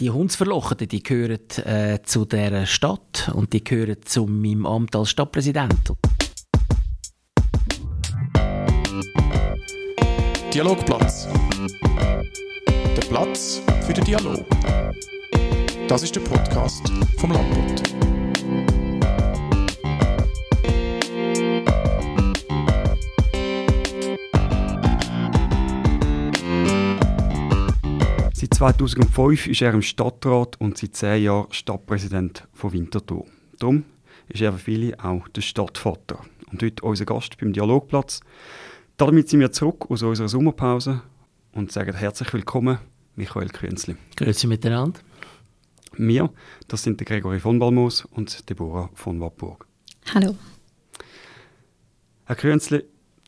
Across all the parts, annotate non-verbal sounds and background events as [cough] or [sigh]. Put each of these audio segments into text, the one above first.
die Hundsverlocheten, die gehören äh, zu dieser Stadt und die gehören zu meinem Amt als Stadtpräsident. Dialogplatz. Der Platz für den Dialog. Das ist der Podcast vom Landbund. 2005 ist er im Stadtrat und seit zehn Jahren Stadtpräsident von Winterthur. Darum ist er für viele auch der Stadtvater. Und heute unser Gast beim Dialogplatz. Damit sind wir zurück aus unserer Sommerpause und sagen herzlich willkommen, Michael Künzli. Grüezi miteinander. Wir, das sind der Gregory von Balmos und Deborah von Wappburg. Hallo. Herr Künzli,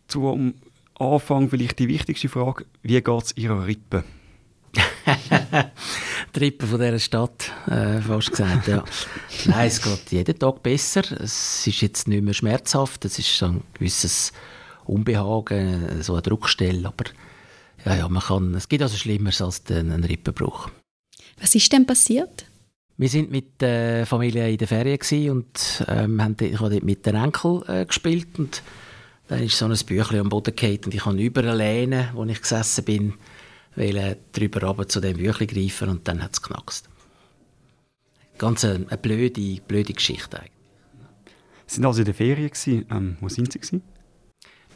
zum Anfang vielleicht die wichtigste Frage. Wie geht es Ihrer Rippe? [laughs] die Rippe von dieser Stadt, äh, fast gesagt, ja. Nein, es geht jeden Tag besser. Es ist jetzt nicht mehr schmerzhaft. Es ist so ein gewisses Unbehagen, so eine Druckstelle. Aber ja, ja, man kann, es gibt also Schlimmeres als einen Rippenbruch. Was ist denn passiert? Wir sind mit der Familie in der Ferien und ähm, haben, ich habe dort mit den Enkel äh, gespielt und dann ist so ein Büchlein am Boden gefallen und ich habe über eine Lehne, wo ich gesessen bin, wollte drüber runter zu dem Büchlein greifen und dann hat es geknackst. Ganz eine, eine, blöde, blöde Geschichte eigentlich. Sie waren also in der Ferien. Ähm, wo sind Sie? Gewesen?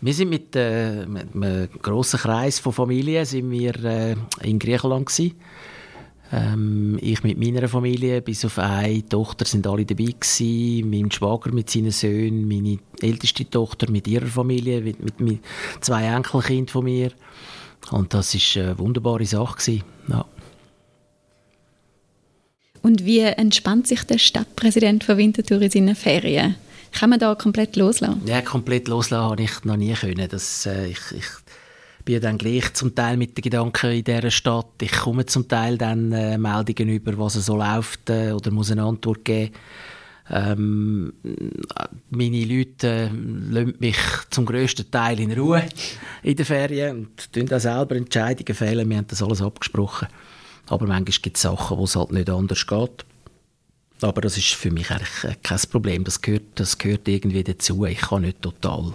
Wir sind mit, äh, mit einem grossen Kreis von Familien sind wir, äh, in Griechenland gewesen. Ähm, ich mit meiner Familie, bis auf eine Tochter, sind alle dabei gewesen. Mein Schwager mit seinen Söhnen, meine älteste Tochter mit ihrer Familie, mit, mit, mit zwei Enkelkindern von mir. Und das war eine wunderbare Sache. Gewesen. Ja. Und wie entspannt sich der Stadtpräsident von Winterthur in seinen Ferien? Kann man da komplett loslassen? Ja, komplett loslassen habe ich noch nie können. Das, äh, ich, ich bin dann gleich zum Teil mit den Gedanken in dieser Stadt. Ich komme zum Teil dann äh, Meldungen über, was so läuft äh, oder muss eine Antwort geben. Ähm, meine Leute äh, lassen mich zum grössten Teil in Ruhe in den Ferien und tun auch selber Entscheidungen fällen. Wir haben das alles abgesprochen. Aber manchmal gibt es Sachen, wo es halt nicht anders geht. Aber das ist für mich eigentlich äh, kein Problem. Das gehört, das gehört irgendwie dazu. Ich kann nicht total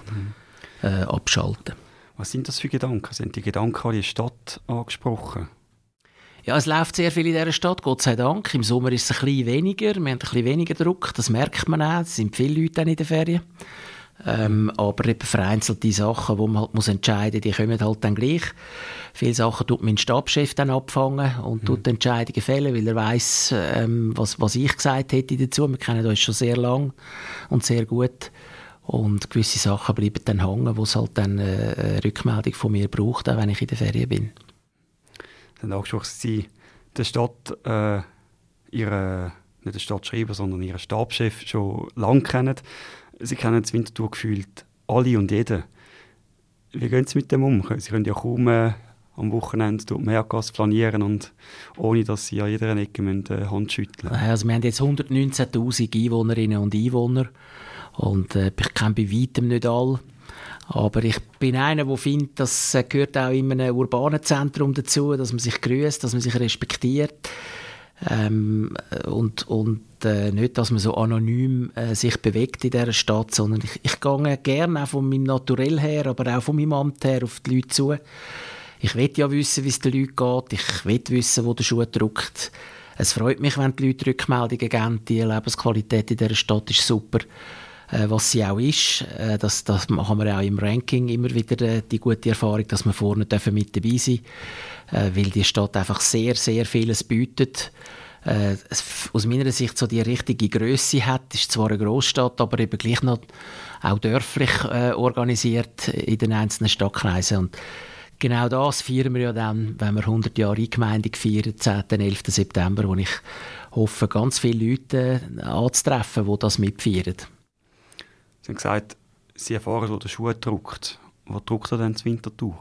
äh, abschalten. Was sind das für Gedanken? Sind die Gedanken an die Stadt angesprochen? Ja, es läuft sehr viel in dieser Stadt, Gott sei Dank. Im Sommer ist es ein bisschen weniger, wir haben ein bisschen weniger Druck, das merkt man auch. Es sind viele Leute in den Ferien. Ähm, aber eben vereinzelte Sachen, die man halt muss entscheiden muss, die kommen halt dann gleich. Viele Sachen tut mein Stabschef dann abfangen und mhm. tut Entscheidungen fällen, weil er weiß, ähm, was, was ich gesagt hätte dazu. Wir kennen uns schon sehr lang und sehr gut. Und gewisse Sachen bleiben dann hängen, wo es halt dann äh, eine Rückmeldung von mir braucht, auch wenn ich in der Ferien bin. Dann angesprochen, Sie der Stadt, äh, ihre, nicht der Stadtschreiber, sondern Ihren Stabschef schon lange kennen. Sie kennen das Winterthur gefühlt alle und jeden. Wie gehen Sie mit dem um? Sie können ja kaum äh, am Wochenende durch Meergas flanieren und ohne, dass Sie an jeder Ecke äh, Hand schütteln Also wir haben jetzt 119'000 Einwohnerinnen und Einwohner und äh, ich kenne bei weitem nicht alle. Aber ich bin einer, der findet, das gehört auch in einem urbanen Zentrum dazu, dass man sich grüßt, dass man sich respektiert. Ähm, und und äh, nicht, dass man so anonym äh, sich bewegt in dieser Stadt, sondern ich, ich gehe gerne auch von meinem Naturell her, aber auch von meinem Amt her auf die Leute zu. Ich will ja wissen, wie es den Leuten geht. Ich will wissen, wo der Schuh drückt. Es freut mich, wenn die Leute Rückmeldungen geben. Die Lebensqualität in dieser Stadt ist super äh, was sie auch ist. Äh, das, das haben wir auch im Ranking immer wieder äh, die gute Erfahrung, dass wir vorne dürfen mit dabei sein äh, weil die Stadt einfach sehr, sehr vieles bietet. Äh, aus meiner Sicht so die richtige Größe hat, ist zwar eine Großstadt, aber eben gleich noch auch dörflich äh, organisiert in den einzelnen Stadtkreisen und Genau das feiern wir ja dann, wenn wir 100 Jahre Eingemeinde feiern, 10. 11. September, wo ich hoffe, ganz viele Leute äh, anzutreffen, die das mitfeiern. Sie haben gesagt, Sie erfahren, wo der Schuh drückt. Wo drückt er denn das Winterthur?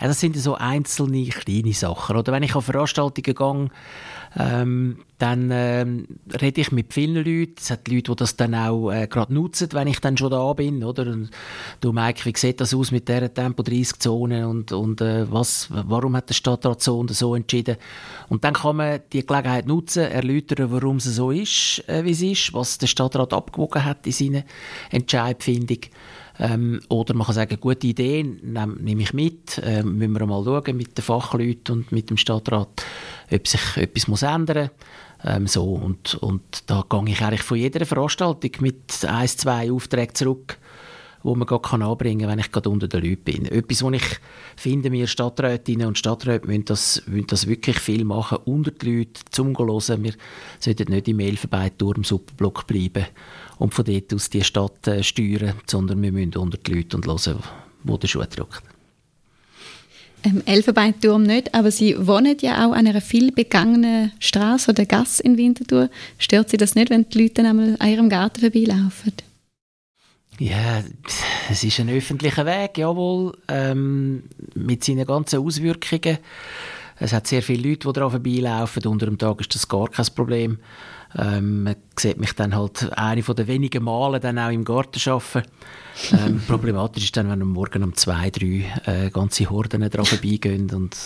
Ja, das sind so einzelne kleine Sachen. Oder wenn ich an Veranstaltungen gehe, ähm, dann ähm, rede ich mit vielen Leuten. Es hat Leute, die das dann auch äh, gerade nutzen, wenn ich dann schon da bin. Oder? Und du, Mike, wie sieht das aus mit dieser Tempo-30-Zone und, und äh, was, warum hat der Stadtrat so und so entschieden? Und dann kann man die Gelegenheit nutzen, erläutern, warum es so ist, äh, wie es ist, was der Stadtrat abgewogen hat in seiner Entscheidfindung. Ähm, oder man kann sagen, gute Idee, nehme nehm ich mit, äh, müssen wir mal schauen mit den Fachleuten und mit dem Stadtrat, ob sich etwas muss ändern. Ähm, so, und, und da gehe ich eigentlich von jeder Veranstaltung mit ein, zwei Aufträgen zurück, wo man gerade anbringen kann, wenn ich gerade unter den Leuten bin. Etwas, was ich finde, wir Stadträtinnen und Stadträte müssen das, müssen das wirklich viel machen, unter die Leute, zum zu hören. Wir sollten nicht im Elfenbeinturm im Superblock bleiben und von dort aus die Stadt äh, steuern, sondern wir müssen unter die Leute und hören, wo der Schuh drückt. Ähm, Elfenbeinturm nicht, aber Sie wohnen ja auch an einer viel begangenen Straße oder Gasse in Winterthur. Stört Sie das nicht, wenn die Leute an Ihrem Garten vorbeilaufen? Ja, es ist ein öffentlicher Weg, jawohl, ähm, mit seinen ganzen Auswirkungen. Es hat sehr viele Leute, die daran vorbeilaufen. Unter dem Tag ist das gar kein Problem. Ähm, man sieht mich dann halt eine von den wenigen Male dann auch im Garten arbeiten. Ähm, [laughs] problematisch ist dann, wenn am Morgen um zwei, drei äh, ganze Horden dran vorbeigehen und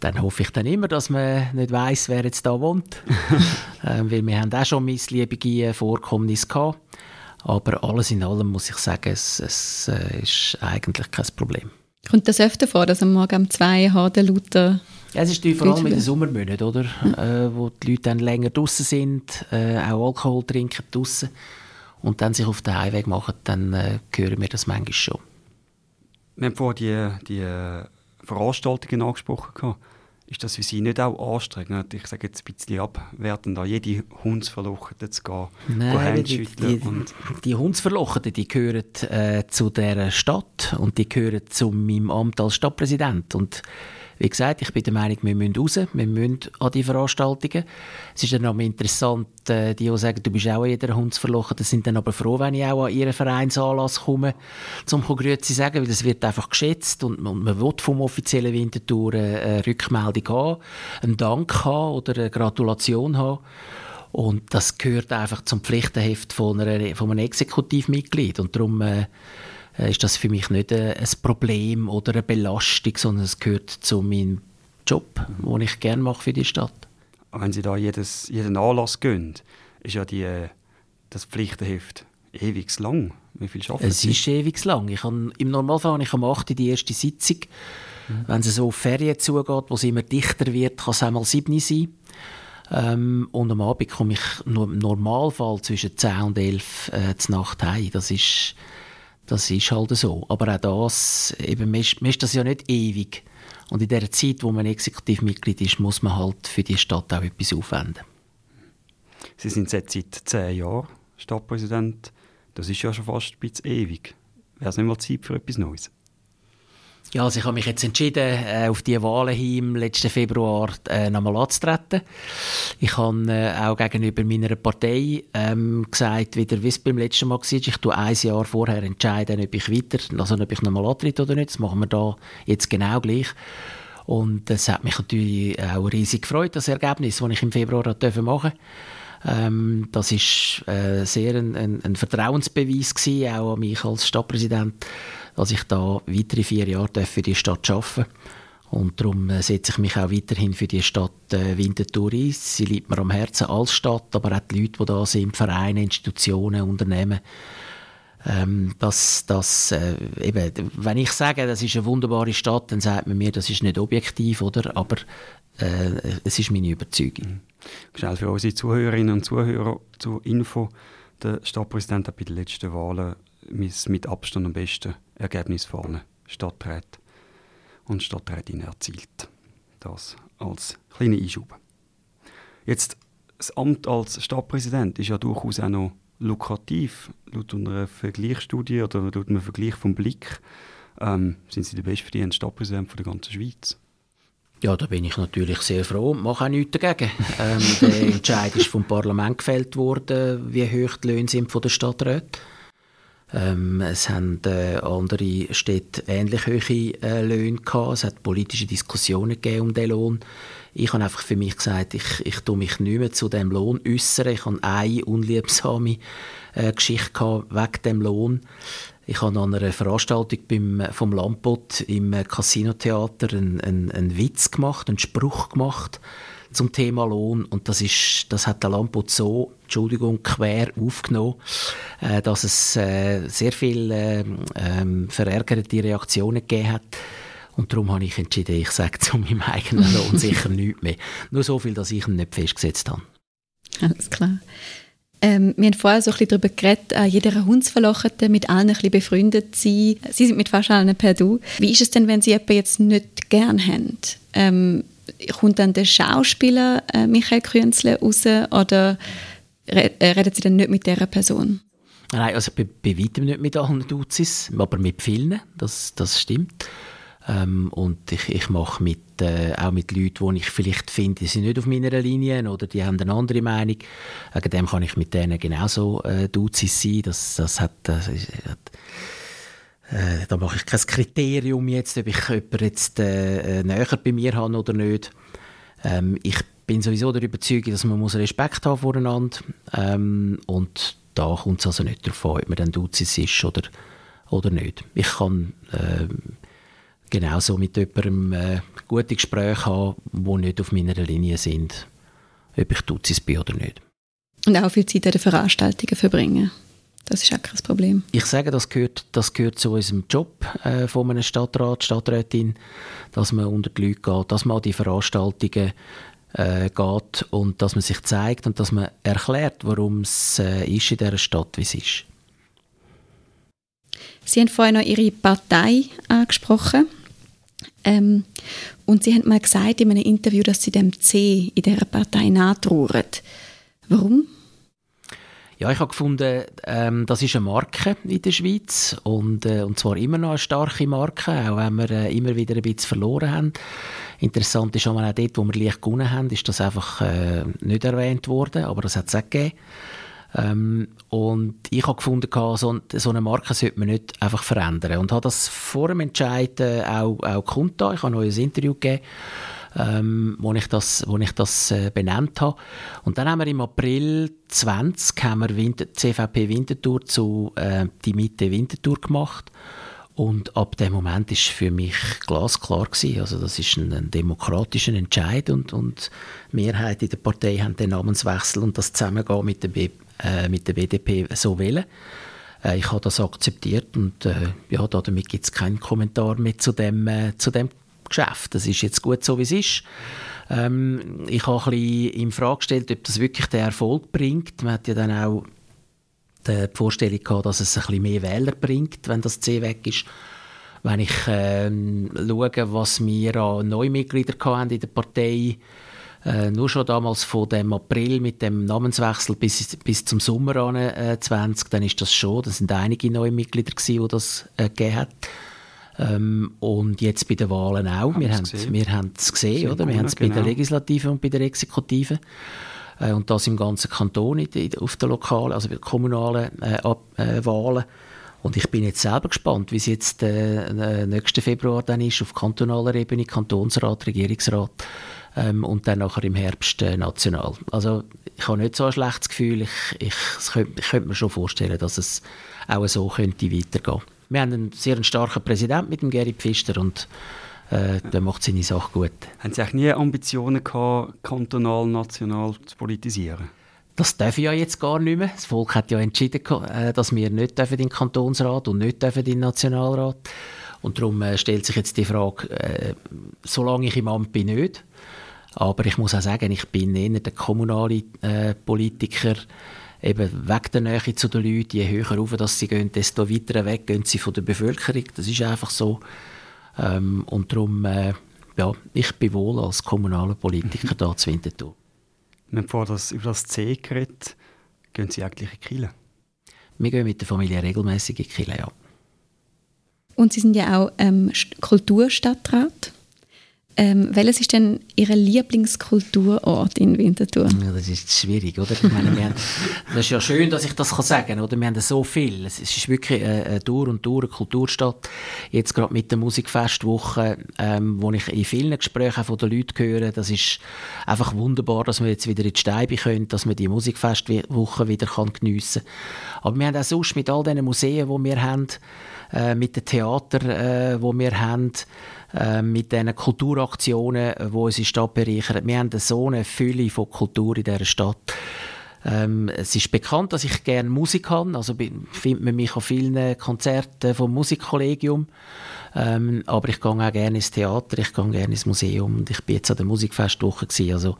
dann hoffe ich dann immer, dass man nicht weiß, wer jetzt da wohnt. [laughs] ähm, weil wir haben auch schon missliebige Vorkommnisse gehabt. Aber alles in allem muss ich sagen, es, es äh, ist eigentlich kein Problem. Kommt das öfter vor, dass am Morgen um zwei Horden lauter ja, es ist vor allem in den Sommermonaten, oder? Mhm. Äh, wo die Leute dann länger draußen sind, äh, auch Alkohol trinken draußen und dann sich auf den Heimweg machen, dann äh, hören wir das manchmal schon. Wir haben vorhin die, die äh, Veranstaltungen angesprochen. Ist das für Sie nicht auch anstrengend? Ich sage jetzt ein bisschen abwertend, an jede Hundsverlochete zu gehen, Nein, die, die, die Hundsverlocheten, die gehören äh, zu dieser Stadt und die gehören zu meinem Amt als Stadtpräsident. Und wie gesagt, ich bin der Meinung, wir müssen raus, wir müssen an die Veranstaltungen. Es ist dann auch interessant, äh, die, die sagen, du bist auch jeder Hund verlochen, die sind dann aber froh, wenn ich auch an ihren Vereinsanlass komme, um Grüezi sagen, weil das wird einfach geschätzt und, man will vom offiziellen Wintertour eine Rückmeldung haben, einen Dank haben oder eine Gratulation haben. Und das gehört einfach zum Pflichtenheft von, einer, von einem Exekutivmitglied. Und darum äh, äh, ist das für mich nicht äh, ein Problem oder eine Belastung, sondern es gehört zu meinem Job, den ich gerne mache für die Stadt. Wenn Sie da jedes, jeden Anlass gehen, ist ja die, äh, das Pflichtenheft ewig lang. Wie viel schaffen Es Sie? ist ewig lang. Ich kann, Im Normalfall habe ich am 8. die erste Sitzung. Mhm. Wenn es so auf Ferien zugeht, wo es immer dichter wird, kann es einmal 7 sein. Ähm, und am Abend komme ich im Normalfall zwischen 10 und 11 äh, zur Nacht heim. Das ist das ist halt so. Aber auch das, eben, man ist, das ja nicht ewig. Und in der Zeit, wo man Exekutivmitglied ist, muss man halt für die Stadt auch etwas aufwenden. Sie sind seit zehn Jahren Stadtpräsident. Das ist ja schon fast ein bisschen ewig. Wäre es nicht mal Zeit für etwas Neues? Ja, also ich habe mich jetzt entschieden, äh, auf die Wahlen hin im letzten Februar äh, nochmal anzutreten. Ich habe äh, auch gegenüber meiner Partei ähm, gesagt, wieder wie es beim letzten Mal war, ich tue ein Jahr vorher entscheiden, ob ich weiter, also ob ich nochmal antrete oder nicht. Das machen wir da jetzt genau gleich. Und es hat mich natürlich auch riesig gefreut, das Ergebnis, das ich im Februar machen durfte. Ähm, das ist äh, sehr ein, ein, ein Vertrauensbeweis gewesen, auch an mich als Stadtpräsident dass ich da weitere vier Jahre für die Stadt arbeiten und darum äh, setze ich mich auch weiterhin für die Stadt äh, Winterthur ein. Sie liegt mir am Herzen als Stadt, aber auch die Leute, die da sind, Vereine, Institutionen, Unternehmen. Ähm, das, das, äh, eben, wenn ich sage, das ist eine wunderbare Stadt, dann sagt man mir, das ist nicht objektiv, oder? Aber äh, es ist meine Überzeugung. Mhm. Schnell für unsere Zuhörerinnen und Zuhörer zur Info. Der Stadtpräsident hat bei den letzten Wahlen mit Abstand am besten Ergebnis vorne Stadtrat und Stadträtin erzielt. Das als kleine Einschub. Jetzt, das Amt als Stadtpräsident ist ja durchaus auch noch lukrativ. Laut einer Vergleichsstudie oder laut einem Vergleich vom Blick ähm, sind Sie der bestverdienende Stadtpräsident von der ganzen Schweiz. Ja, da bin ich natürlich sehr froh und mache auch nichts dagegen. ähm, der Entscheid ist vom Parlament gefällt worden, wie hoch die Löhne sind von der Stadträte. Ähm, es haben äh, andere Städte ähnlich hohe äh, Löhne gehabt. Es hat politische Diskussionen gegeben um den Lohn. Ich habe einfach für mich gesagt, ich, ich tue mich nicht mehr zu dem Lohn äußern. Ich habe eine unliebsame äh, Geschichte gehabt wegen dem Lohn. Ich habe an einer Veranstaltung beim, vom Lampot im Casino-Theater einen, einen, einen Witz gemacht, einen Spruch gemacht zum Thema Lohn und das ist, das hat der Lampot so, Entschuldigung, quer aufgenommen, äh, dass es äh, sehr viele äh, äh, verärgerte Reaktionen gegeben hat. Und darum habe ich entschieden, ich sage zu meinem eigenen Lohn [laughs] sicher nichts mehr. Nur so viel, dass ich ihn nicht festgesetzt habe. Alles klar. Ähm, wir haben vorher so ein bisschen darüber geredet, äh, jeder Hundsverlochete mit allen ein bisschen befreundet sein. Sie sind mit fast allen per Du. Wie ist es denn, wenn Sie jemanden jetzt nicht gern haben? Ähm, kommt dann der Schauspieler äh, Michael Künzle raus oder re äh, reden Sie dann nicht mit dieser Person? Nein, also bei, bei weitem nicht mit allen Duzis, aber mit vielen, das, das stimmt. Ähm, und ich, ich mache mit, äh, auch mit Leuten, die ich vielleicht finde, die sind nicht auf meiner Linie oder die haben eine andere Meinung. Wegen dem kann ich mit denen genauso äh, Duzis sein. Das, das hat, das hat äh, da mache ich kein Kriterium jetzt, ob ich jemanden jetzt äh, äh, näher bei mir habe oder nicht. Ähm, ich bin sowieso der Überzeugung, dass man muss Respekt haben voreinander ähm, und da kommt es also nicht an, ob man dann Duzis ist oder, oder nicht. Ich kann äh, genauso mit jemandem äh, gute Gespräche haben, die nicht auf meiner Linie sind, ob ich Duzis bin oder nicht. Und auch viel Zeit an den Veranstaltungen verbringen. Das ist auch kein Problem. Ich sage, das gehört, das gehört zu unserem Job äh, von einem Stadtrat, Stadträtin, dass man unter die Leute geht, dass man an die Veranstaltungen äh, geht und dass man sich zeigt und dass man erklärt, warum es äh, ist in dieser Stadt, wie es ist. Sie haben vorhin noch Ihre Partei angesprochen. Ähm, und Sie haben mal gesagt in einem Interview, dass Sie dem C in dieser Partei nachtrauern. Warum? Ja, ich habe gefunden, ähm, das ist eine Marke in der Schweiz und, äh, und zwar immer noch eine starke Marke, auch wenn wir äh, immer wieder ein bisschen verloren haben. Interessant ist auch dort, wo wir leicht gewonnen haben, ist das einfach äh, nicht erwähnt worden, aber das hat es auch gegeben. Ähm, und ich habe gefunden, so, so eine Marke sollte man nicht einfach verändern. Und habe das vor dem Entscheiden auch, auch kundgetan. Ich habe ein Interview gegeben, ähm, wo ich das, wo ich das äh, benannt habe. Und dann haben wir im April 20 haben wir Winter, CVP Winterthur zu äh, die Mitte Winterthur gemacht. Und ab dem Moment ist für mich glasklar gewesen. Also das ist ein, ein demokratischer Entscheid und, und die Mehrheit in der Partei haben den Namenswechsel und das Zusammengehen mit der, B, äh, mit der BDP so wählen. Äh, ich habe das akzeptiert und äh, ja, damit gibt es keinen Kommentar mehr zu dem, äh, zu dem Geschäft. Das ist jetzt gut so, wie es ist. Ähm, ich habe ein bisschen in Frage gestellt, ob das wirklich den Erfolg bringt. Man hat ja dann auch die Vorstellung gehabt, dass es ein bisschen mehr Wähler bringt, wenn das C weg ist. Wenn ich ähm, schaue, was wir an Neumitgliedern hatten in der Partei äh, nur schon damals von dem April mit dem Namenswechsel bis, bis zum Sommer an äh, 20, dann ist das schon, das sind einige neue Mitglieder gewesen, die das äh, gegeben hat. Ähm, und jetzt bei den Wahlen auch. Haben wir haben es wir haben es gesehen, oder? Wir haben es bei der genau. Legislative und bei der Exekutive. Äh, und das im ganzen Kanton, in, in, auf den lokalen, also kommunalen äh, äh, Wahlen. Und ich bin jetzt selber gespannt, wie es jetzt äh, nächsten Februar dann ist, auf kantonaler Ebene, Kantonsrat, Regierungsrat ähm, und dann nachher im Herbst äh, national. Also ich habe nicht so ein schlechtes Gefühl. Ich, ich, könnte, ich könnte mir schon vorstellen, dass es auch so könnte weitergehen. Wir haben einen sehr starken Präsidenten mit dem Gary Pfister und äh, der macht seine Sache gut. Haben Sie auch nie Ambitionen gehabt, kantonal, national zu politisieren? Das darf ich ja jetzt gar nicht mehr. Das Volk hat ja entschieden, äh, dass wir nicht in den Kantonsrat und nicht in den Nationalrat. Und darum äh, stellt sich jetzt die Frage, äh, solange ich im Amt bin, nicht. Aber ich muss auch sagen, ich bin eher der kommunale äh, Politiker, eben wegen der Nähe zu den Leuten. Je höher rauf dass sie gehen, desto weiter weg gehen sie von der Bevölkerung. Das ist einfach so. Ähm, und darum, äh, ja, ich bin wohl als kommunaler Politiker [laughs] da zu Winterthur. Wir haben das, über das C geredet. Gehen Sie eigentlich in Kiel? Wir gehen mit der Familie regelmäßig in Kiel, ja. Und Sie sind ja auch ähm, Kulturstadtrat. Ähm, welches ist denn Ihr Lieblingskulturort in Winterthur? Ja, das ist schwierig, oder? Ich meine, haben, [laughs] das ist ja schön, dass ich das kann sagen kann, oder? Wir haben so viel. Es ist wirklich eine, eine durch und eine Kulturstadt. Jetzt gerade mit der Musikfestwoche, ähm, wo ich in vielen Gesprächen von den Leuten höre, das ist einfach wunderbar, dass wir jetzt wieder in die Steibe können, dass man die Musikfestwoche wieder kann geniessen kann. Aber wir haben auch sonst mit all diesen Museen, die wir haben, äh, mit den Theatern, äh, die wir haben, äh, mit diesen Kulturaktionen, die unsere Stadt bereichern. Wir haben so eine Fülle von Kultur in dieser Stadt. Ähm, es ist bekannt, dass ich gerne Musik habe. Also findet man mich an vielen Konzerten vom Musikkollegium. Ähm, aber ich gehe auch gerne ins Theater, ich gehe gerne ins Museum und ich bin jetzt an der Musikfestwoche gewesen. Also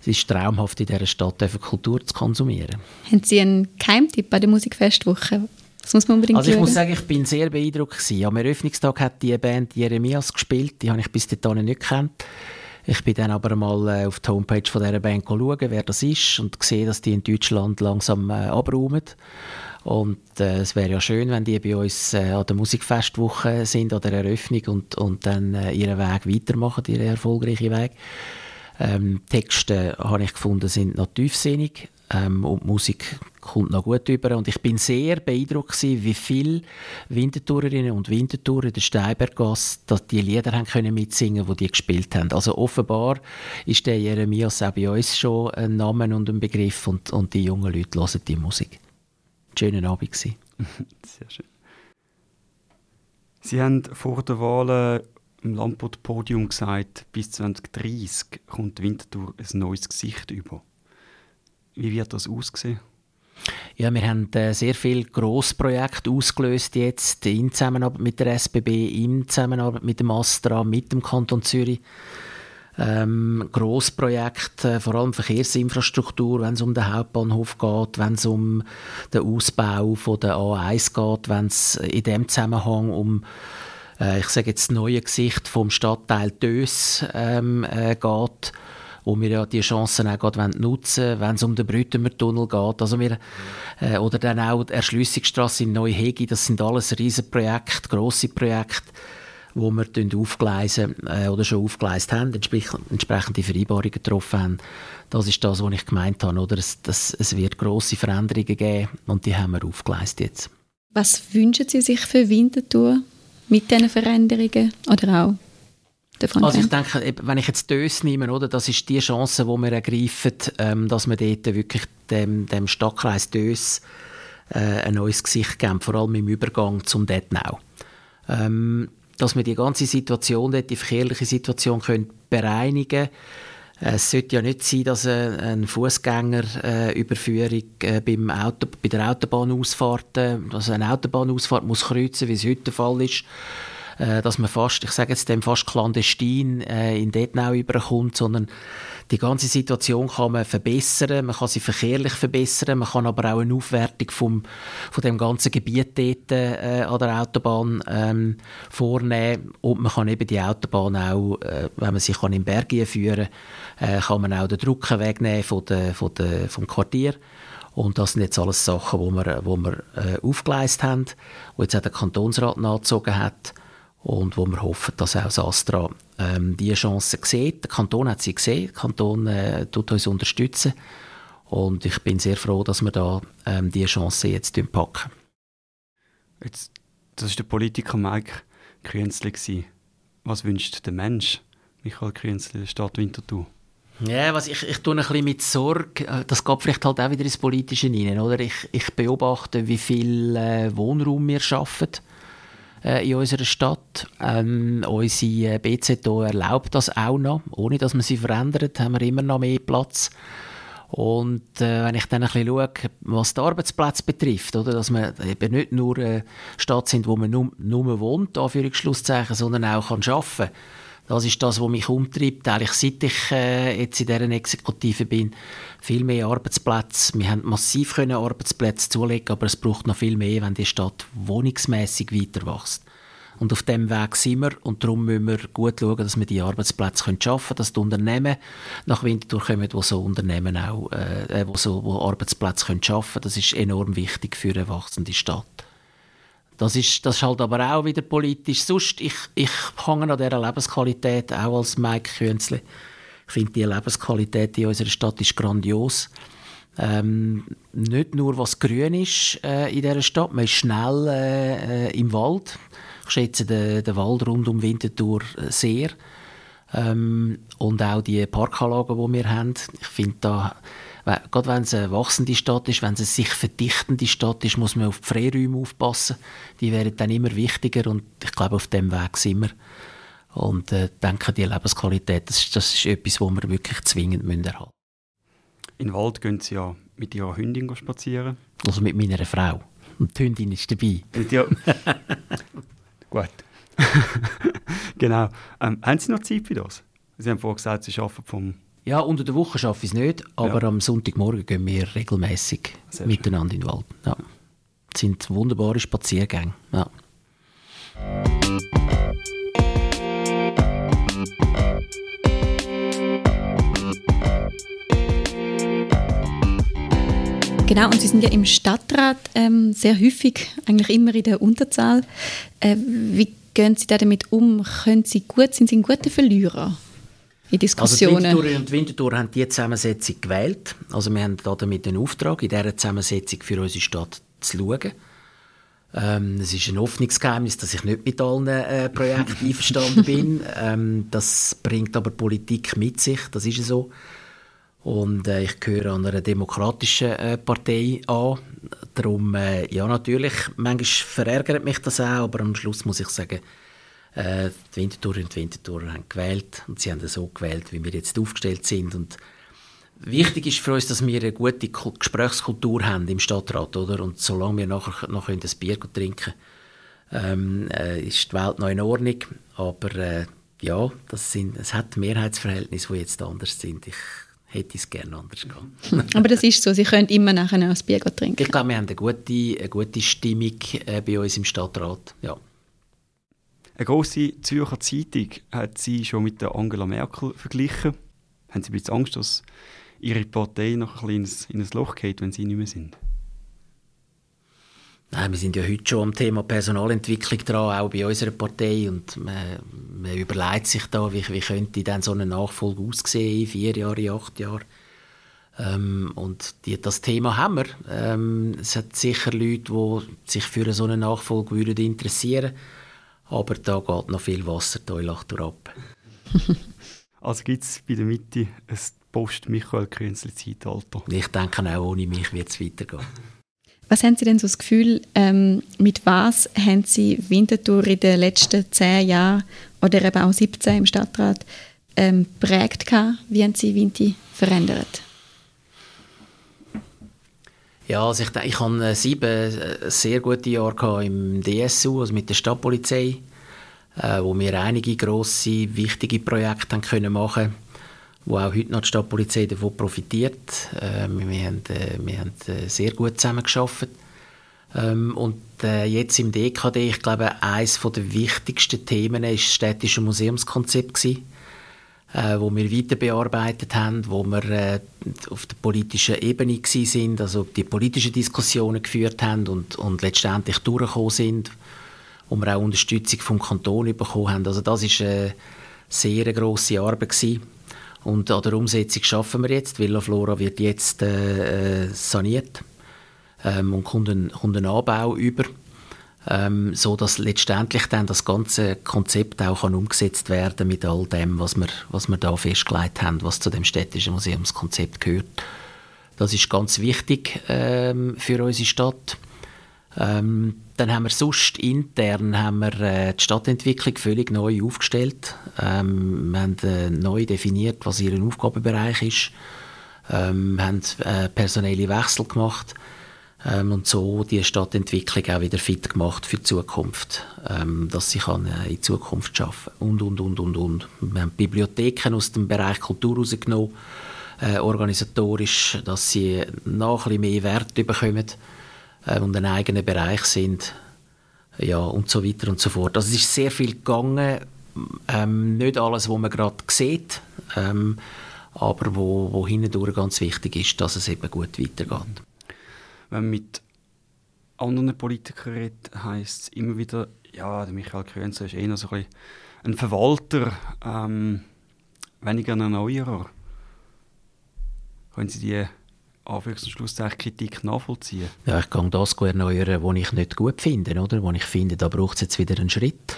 es ist traumhaft, in dieser Stadt Kultur zu konsumieren. Haben Sie einen Keimtipp bei der Musikfestwoche? Das muss man unbedingt Also ich hören. muss sagen, ich bin sehr beeindruckt gewesen. Am Eröffnungstag hat die Band Jeremias gespielt, die habe ich bis dahin nicht gekannt. Ich bin dann aber mal äh, auf die Homepage von dieser Band schauen, wer das ist und sehe, dass die in Deutschland langsam äh, abräumen. Und äh, es wäre ja schön, wenn die bei uns äh, an der Musikfestwoche sind, an der Eröffnung und, und dann äh, ihren Weg weitermachen, ihren erfolgreichen Weg. Ähm, Texte, habe ich gefunden, sind noch tiefsinnig ähm, und die Musik kommt noch gut über. Und ich bin sehr beeindruckt gewesen, wie viele Wintertourerinnen und Wintertourer in der Steinberggasse dass die Lieder haben können mitsingen, die die gespielt haben. Also offenbar ist der Jeremias auch bei uns schon ein Name und ein Begriff und, und die jungen Leute hören die Musik. Schönen Abend gewesen. [laughs] Sehr schön. Sie haben vor der Wahl im Lampot-Podium gesagt, bis 2030 kommt Winterthur ein neues Gesicht über. Wie wird das aussehen? Ja, wir haben äh, sehr viele Grossprojekte ausgelöst jetzt in Zusammenarbeit mit der SBB, in Zusammenarbeit mit dem Astra, mit dem Kanton Zürich. Ähm, Grossprojekte, äh, vor allem Verkehrsinfrastruktur, wenn es um den Hauptbahnhof geht, wenn es um den Ausbau von der A1 geht, wenn es in dem Zusammenhang um äh, ich sage jetzt das neue Gesicht vom Stadtteil Dös ähm, äh, geht wo wir ja die Chancen auch gerade nutzen wollen, wenn es um den Brütemer-Tunnel geht. Also wir, äh, oder dann auch die Erschliessungsstrasse in Neuhegi, das sind alles Riesenprojekte, grosse Projekte, wo wir aufgleisen äh, oder schon aufgeleistet haben, entsprechend die Vereinbarungen getroffen haben. Das ist das, was ich gemeint habe. Oder? Es, das, es wird grosse Veränderungen geben und die haben wir aufgeleistet jetzt. Was wünschen Sie sich für Winterthur mit diesen Veränderungen oder auch also ich denke, wenn ich jetzt Dös nehme, oder, das ist die Chance, die wir ergreifen, ähm, dass wir dort wirklich dem, dem Stadtkreis Dös äh, ein neues Gesicht geben, vor allem im Übergang zum Detnau. Ähm, dass wir die ganze Situation, dort, die verkehrliche Situation können bereinigen können. Es sollte ja nicht sein, dass eine Fußgängerüberführung äh, beim Auto, bei der Autobahnausfahrt, also eine Autobahnausfahrt muss kreuzen, wie es heute der Fall ist äh, dass man fast, ich sage jetzt dem fast clandestin äh, in Detnau überkommt, sondern die ganze Situation kann man verbessern, man kann sie verkehrlich verbessern, man kann aber auch eine Aufwertung vom, von dem ganzen Gebiet dort äh, an der Autobahn ähm, vornehmen. Und man kann eben die Autobahn auch, äh, wenn man sie kann in Berge führen äh, kann man auch den Druck wegnehmen von der, von der, vom Quartier. Und das sind jetzt alles Sachen, die wir, wo wir äh, aufgeleistet haben, die jetzt auch der Kantonsrat nachgezogen hat und wo wir hoffen, dass auch das Astra ähm, diese Chance sieht. Der Kanton hat sie gesehen, der Kanton äh, tut uns unterstützen und ich bin sehr froh, dass wir da ähm, diese Chance jetzt packen. Jetzt, das ist der Politiker Mike Künzli. Was wünscht der Mensch, Michael Künzli, der Stadt Winterthur? Ja, was ich, ich tue ein bisschen mit Sorge, äh, das geht vielleicht halt auch wieder ins Politische hinein, oder? Ich, ich beobachte, wie viel äh, Wohnraum wir schaffen äh, in unserer Stadt. Ähm, unsere BZO erlaubt das auch noch. Ohne dass man sie verändert, haben wir immer noch mehr Platz. Und äh, wenn ich dann ein bisschen schaue, was die Arbeitsplätze betrifft, oder, dass wir eben nicht nur eine Stadt sind, wo man nur, nur wohnt, sondern auch kann arbeiten kann das ist das, was mich umtreibt. Eigentlich seit ich äh, jetzt in dieser Exekutive bin, viel mehr Arbeitsplätze. Wir haben massiv können Arbeitsplätze zulegen, aber es braucht noch viel mehr, wenn die Stadt wohnungsmäßig weiter wächst. Und auf dem Weg sind wir und darum müssen wir gut schauen, dass wir die Arbeitsplätze können schaffen können, dass die Unternehmen nach Winterthur kommen, wo so Unternehmen auch, äh, wo so wo Arbeitsplätze können schaffen können. Das ist enorm wichtig für eine wachsende Stadt. Das ist, das ist halt aber auch wieder politisch. Sonst, ich, ich hänge an dieser Lebensqualität, auch als Mike Künzli. Ich finde, die Lebensqualität in unserer Stadt ist grandios. Ähm, nicht nur was grün ist äh, in dieser Stadt, man ist schnell äh, äh im Wald. Ich schätze den, den Wald rund um Winterthur äh, sehr. Ähm, und auch die Parkanlagen, die wir haben. Ich finde da, gerade wenn es eine wachsende Stadt ist, wenn es eine sich verdichtende Stadt ist, muss man auf die Freiräume aufpassen. Die werden dann immer wichtiger und ich glaube, auf dem Weg sind wir. Und äh, denke, die Lebensqualität, das, das ist etwas, was wir wirklich zwingend müssen erhalten In den Wald gehen Sie ja mit Ihrer Hündin spazieren. Also mit meiner Frau. Und die Hündin ist dabei. Ja. [laughs] Gut. [laughs] genau. Ähm, haben Sie noch Zeit für das? Sie haben vorhin gesagt, Sie arbeiten vom... Ja, unter der Woche schaffe ich es nicht, aber ja. am Sonntagmorgen gehen wir regelmäßig miteinander in den Wald. Ja. Das sind wunderbare Spaziergänge. Ja. Genau, und Sie sind ja im Stadtrat ähm, sehr häufig, eigentlich immer in der Unterzahl. Äh, wie gehen Sie da damit um? Können Sie gut, sind Sie ein guter Verlierer? In Diskussionen. Also die Winterthur und Winterthur haben diese Zusammensetzung gewählt. Also wir haben damit den Auftrag, in dieser Zusammensetzung für unsere Stadt zu schauen. Ähm, es ist ein Hoffnungsgeheimnis, dass ich nicht mit allen äh, Projekten [laughs] einverstanden bin. Ähm, das bringt aber Politik mit sich, das ist so. Und äh, ich gehöre einer demokratischen äh, Partei an. Darum, äh, ja, natürlich, manchmal verärgert mich das auch, aber am Schluss muss ich sagen, äh, die Winterthur und die Winterthur haben gewählt und sie haben so gewählt, wie wir jetzt aufgestellt sind. Und wichtig ist für uns, dass wir eine gute Gesprächskultur haben im Stadtrat, oder? Und solange wir nachher noch ein Bier trinken ähm, äh, ist die Welt noch in Ordnung. Aber äh, ja, das sind, es hat Mehrheitsverhältnisse, die jetzt anders sind. Ich hätte es gerne anders gehabt. [laughs] Aber das ist so, Sie können immer nachher noch ein Bier trinken. Ich glaube, wir haben eine gute, eine gute Stimmung äh, bei uns im Stadtrat, ja. Eine grosse Zürcher Zeitung hat sie schon mit der Angela Merkel verglichen. Haben Sie ein bisschen Angst, dass Ihre Partei noch ein bisschen in ein Loch geht, wenn Sie nicht mehr sind? Nein, wir sind ja heute schon am Thema Personalentwicklung dran, auch bei unserer Partei. Und man, man überlegt sich da, wie, wie könnte dann so eine Nachfolge aussehen in vier Jahren, in acht Jahren. Ähm, und die, das Thema haben wir. Ähm, es hat sicher Leute, die sich für so eine Nachfolge würden interessieren aber da geht noch viel Wasser durch ab. [laughs] also gibt es bei der Mitte ein Post-Michael-Künzli-Zeitalter? Ich denke auch, ohne mich wird es weitergehen. Was haben Sie denn so das Gefühl, ähm, mit was haben Sie Winterthur in den letzten zehn Jahren oder eben auch 17 im Stadtrat ähm, prägt Wie haben Sie Winti verändert? Ja, also ich, ich hatte sieben äh, sehr gute Jahre im DSU, also mit der Stadtpolizei, äh, wo wir einige grosse, wichtige Projekte haben können machen konnten wo auch heute noch die Stadtpolizei davon profitiert. Ähm, wir haben, äh, wir haben äh, sehr gut zusammengearbeitet. Ähm, und äh, jetzt im DKD, ich glaube, eines der wichtigsten Themen war das städtische Museumskonzept gewesen, äh, wo wir weiter bearbeitet haben, wo wir äh, auf der politischen Ebene sind, also die politischen Diskussionen geführt haben und, und letztendlich durchgekommen sind, wo wir auch Unterstützung vom Kanton bekommen haben. Also das ist eine sehr grosse Arbeit gewesen. Und an der Umsetzung schaffen wir jetzt. Villa Flora wird jetzt äh, äh, saniert ähm, und kommt ein, kommt ein Anbau über, ähm, so dass letztendlich dann das ganze Konzept auch kann umgesetzt werden mit all dem, was wir, was wir da festgelegt haben, was zu dem städtischen Museumskonzept gehört. Das ist ganz wichtig ähm, für unsere Stadt. Ähm, dann haben wir sonst intern haben wir, äh, die Stadtentwicklung völlig neu aufgestellt. Ähm, wir haben äh, neu definiert, was ihr Aufgabenbereich ist. Ähm, wir haben äh, personelle Wechsel gemacht ähm, und so die Stadtentwicklung auch wieder fit gemacht für die Zukunft, ähm, dass sie kann, äh, in Zukunft arbeiten und, und, und, und, und. Wir haben Bibliotheken aus dem Bereich Kultur rausgenommen, äh, organisatorisch, dass sie noch ein mehr Wert bekommen äh, und einen eigenen Bereich sind ja, und so weiter und so fort. Also es ist sehr viel gegangen, ähm, nicht alles, was man gerade sieht, ähm, aber wo, wo hindurch ganz wichtig ist, dass es eben gut weitergeht. Wenn man mit anderen Politikern redet, heisst es immer wieder, ja, der Michael Könzer ist eher so ein, ein Verwalter, ähm, weniger ein Erneuerer. Können Sie die Anführungs- und Schlusszeichen Kritik nachvollziehen? Ja, ich kann das erneuern, was ich nicht gut finde, oder? Wo ich finde, da braucht es jetzt wieder einen Schritt.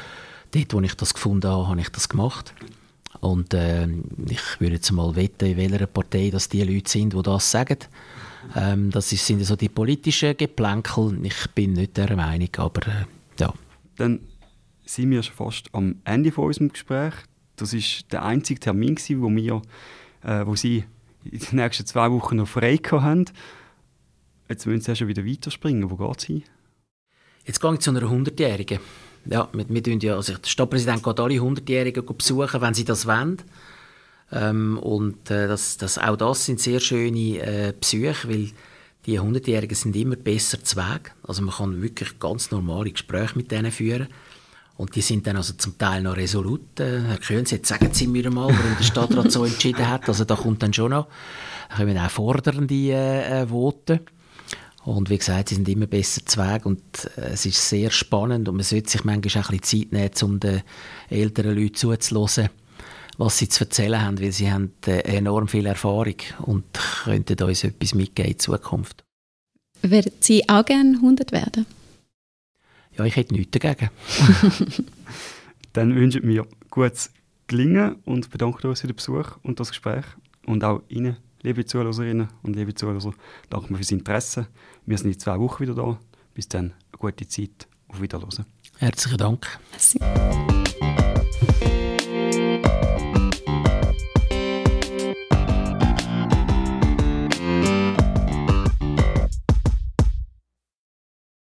Dort, wo ich das gefunden habe, habe ich das gemacht. Und äh, ich würde jetzt mal wetten, in welcher Partei dass die Leute sind, die das sagen. Ähm, das sind so die politischen Geplänkel. Ich bin nicht der Meinung, aber äh, ja. Dann sind wir schon fast am Ende von unserem Gespräch. Das ist der einzige Termin, gewesen, wo, wir, äh, wo Sie in den nächsten zwei Wochen noch frei haben. Jetzt müssen Sie ja schon wieder weiterspringen. Wo geht es hin? Jetzt gehe ich zu einer 100-Jährigen. Ja, wir, wir ja, also der Stadtpräsident geht alle 100-Jährigen besuchen, wenn sie das wollen. Ähm, und äh, das, das, auch das sind sehr schöne äh, Besuche, weil die 100-Jährigen sind immer besser zu Weg. Also man kann wirklich ganz normale Gespräche mit denen führen. Und die sind dann also zum Teil noch resolut. Äh, Herr Köhns, jetzt sagen Sie mir mal, warum der Stadtrat so entschieden hat. Also da kommt dann schon noch, da kommen auch fordernde äh, äh, Voten. Und wie gesagt, sie sind immer besser zu Weg und äh, es ist sehr spannend und man sollte sich manchmal auch ein bisschen Zeit nehmen, um den älteren Leuten zuzuhören, was sie zu erzählen haben, weil sie haben äh, enorm viel Erfahrung und könnten uns etwas mitgeben in Zukunft. Würden Sie auch gerne 100 werden? Ja, ich hätte nichts dagegen. [laughs] Dann wünschen wir gutes Gelingen und bedanken uns für den Besuch und das Gespräch und auch Ihnen Liebe Zuhörerinnen und liebe Zuhörer, danke für das Interesse. Wir sind in zwei Wochen wieder da. Bis dann, eine gute Zeit. Auf Wiederhören. Herzlichen Dank. Merci.